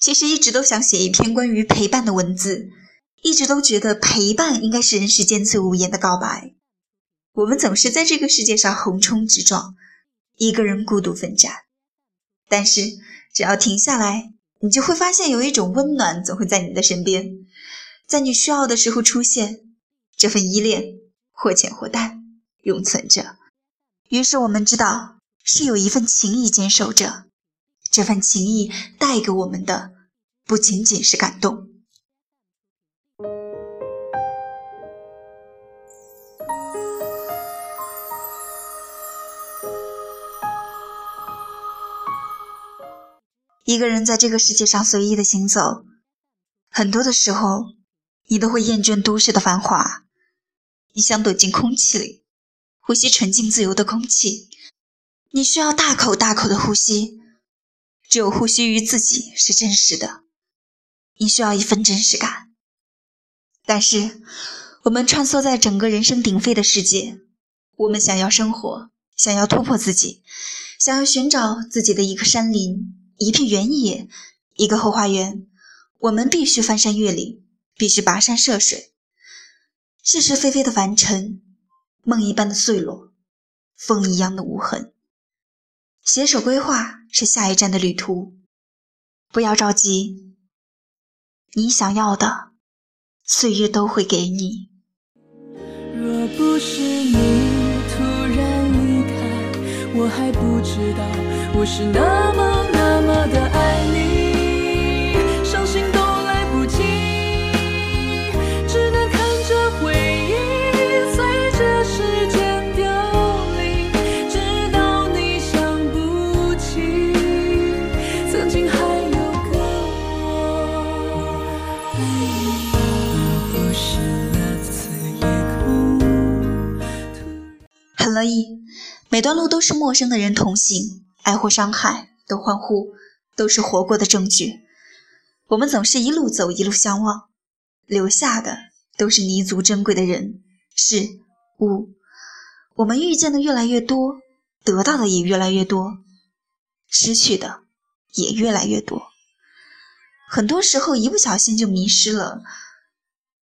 其实一直都想写一篇关于陪伴的文字，一直都觉得陪伴应该是人世间最无言的告白。我们总是在这个世界上横冲直撞，一个人孤独奋战。但是只要停下来，你就会发现有一种温暖总会在你的身边，在你需要的时候出现。这份依恋或浅或淡，永存着。于是我们知道，是有一份情谊坚守着。这份情谊带给我们的，不仅仅是感动。一个人在这个世界上随意的行走，很多的时候，你都会厌倦都市的繁华，你想躲进空气里，呼吸纯净自由的空气。你需要大口大口的呼吸。只有呼吸于自己是真实的，你需要一份真实感。但是，我们穿梭在整个人声鼎沸的世界，我们想要生活，想要突破自己，想要寻找自己的一个山林、一片原野、一个后花园，我们必须翻山越岭，必须跋山涉水。是是非非的凡尘，梦一般的碎落，风一样的无痕。携手规划是下一站的旅途，不要着急，你想要的，岁月都会给你。若不是你突然离开，我还不知道我是那么很乐意，每段路都是陌生的人同行，爱或伤害都欢呼，都是活过的证据。我们总是一路走，一路相望，留下的都是弥足珍贵的人事物。我们遇见的越来越多，得到的也越来越多，失去的也越来越多。很多时候一不小心就迷失了，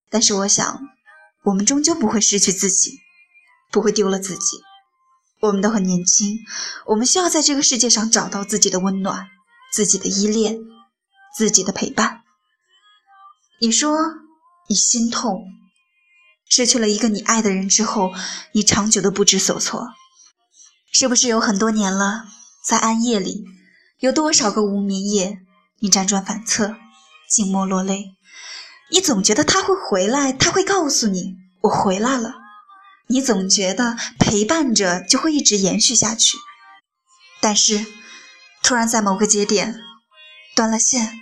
但是我想，我们终究不会失去自己。不会丢了自己，我们都很年轻，我们需要在这个世界上找到自己的温暖、自己的依恋、自己的陪伴。你说你心痛，失去了一个你爱的人之后，你长久的不知所措，是不是有很多年了，在暗夜里，有多少个无眠夜，你辗转反侧，静默落泪，你总觉得他会回来，他会告诉你，我回来了。你总觉得陪伴着就会一直延续下去，但是突然在某个节点断了线，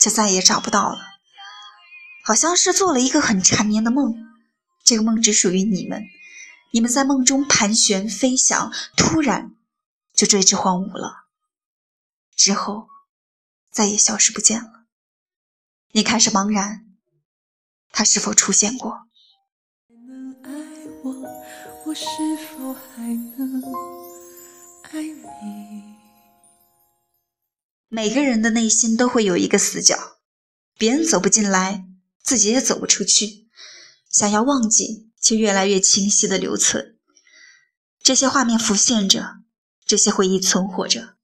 就再也找不到了。好像是做了一个很缠绵的梦，这个梦只属于你们，你们在梦中盘旋飞翔，突然就坠至荒芜了，之后再也消失不见了。你开始茫然，他是否出现过？我是否还能爱你？每个人的内心都会有一个死角，别人走不进来，自己也走不出去。想要忘记，却越来越清晰的留存。这些画面浮现着，这些回忆存活着，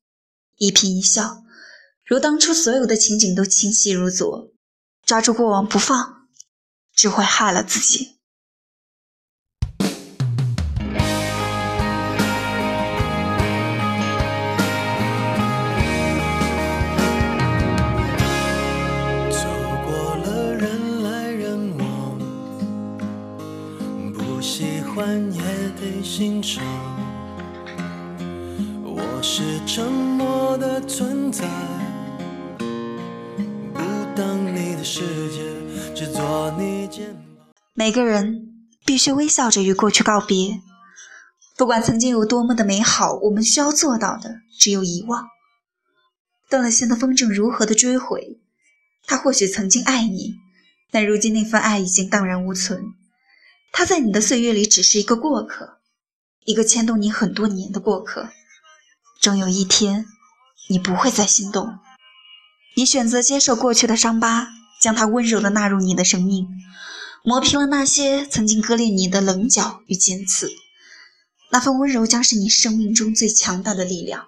一颦一笑，如当初所有的情景都清晰如昨。抓住过往不放，只会害了自己。欣赏我是沉默的存在，世界只作你肩每个人必须微笑着与过去告别，不管曾经有多么的美好，我们需要做到的只有遗忘。断了线的风筝如何的追回？他或许曾经爱你，但如今那份爱已经荡然无存。他在你的岁月里只是一个过客，一个牵动你很多年的过客。终有一天，你不会再心动，你选择接受过去的伤疤，将它温柔地纳入你的生命，磨平了那些曾经割裂你的棱角与尖刺。那份温柔将是你生命中最强大的力量，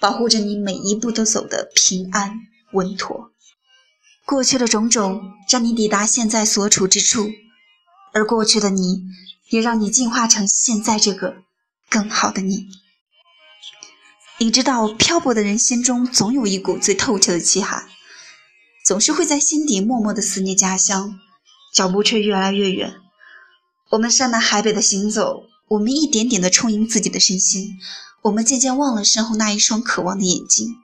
保护着你每一步都走得平安稳妥。过去的种种让你抵达现在所处之处，而过去的你也让你进化成现在这个更好的你。你知道，漂泊的人心中总有一股最透彻的气寒，总是会在心底默默的思念家乡，脚步却越来越远。我们山南海北的行走，我们一点点的充盈自己的身心，我们渐渐忘了身后那一双渴望的眼睛。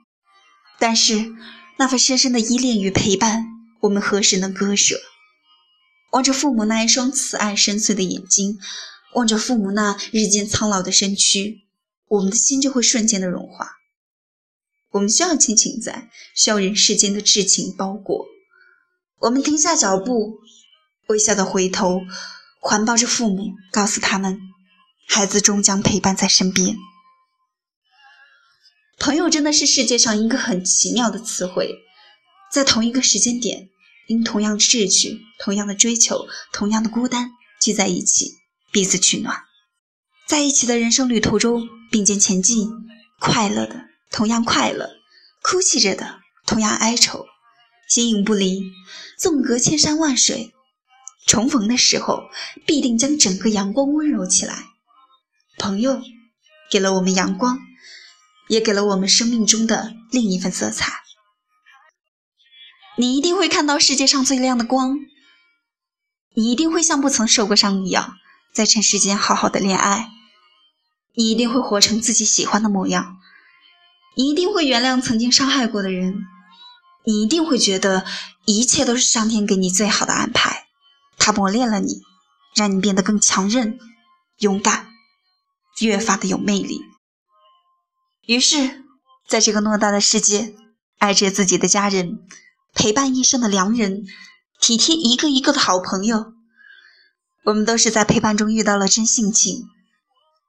但是，那份深深的依恋与陪伴，我们何时能割舍？望着父母那一双慈爱深邃的眼睛，望着父母那日渐苍老的身躯。我们的心就会瞬间的融化。我们需要亲情在，需要人世间的至情包裹。我们停下脚步，微笑的回头，环抱着父母，告诉他们，孩子终将陪伴在身边。朋友真的是世界上一个很奇妙的词汇，在同一个时间点，因同样的志趣、同样的追求、同样的孤单聚在一起，彼此取暖。在一起的人生旅途中并肩前进，快乐的同样快乐，哭泣着的同样哀愁，形影不离，纵隔千山万水，重逢的时候必定将整个阳光温柔起来。朋友给了我们阳光，也给了我们生命中的另一份色彩。你一定会看到世界上最亮的光，你一定会像不曾受过伤一样，在尘世间好好的恋爱。你一定会活成自己喜欢的模样，你一定会原谅曾经伤害过的人，你一定会觉得一切都是上天给你最好的安排，他磨练了你，让你变得更强韧、勇敢，越发的有魅力。于是，在这个偌大的世界，爱着自己的家人，陪伴一生的良人，体贴一个一个的好朋友，我们都是在陪伴中遇到了真性情。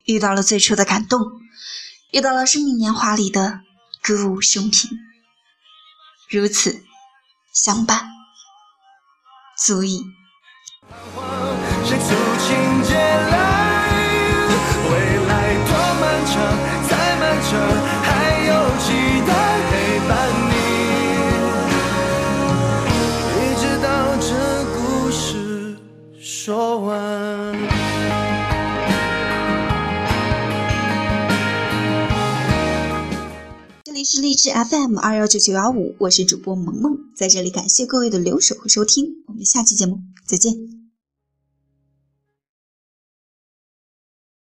遇到了最初的感动，遇到了生命年华里的歌舞升平，如此相伴，足矣。是励志 FM 二幺九九幺五，我是主播萌萌，在这里感谢各位的留守和收听，我们下期节目再见。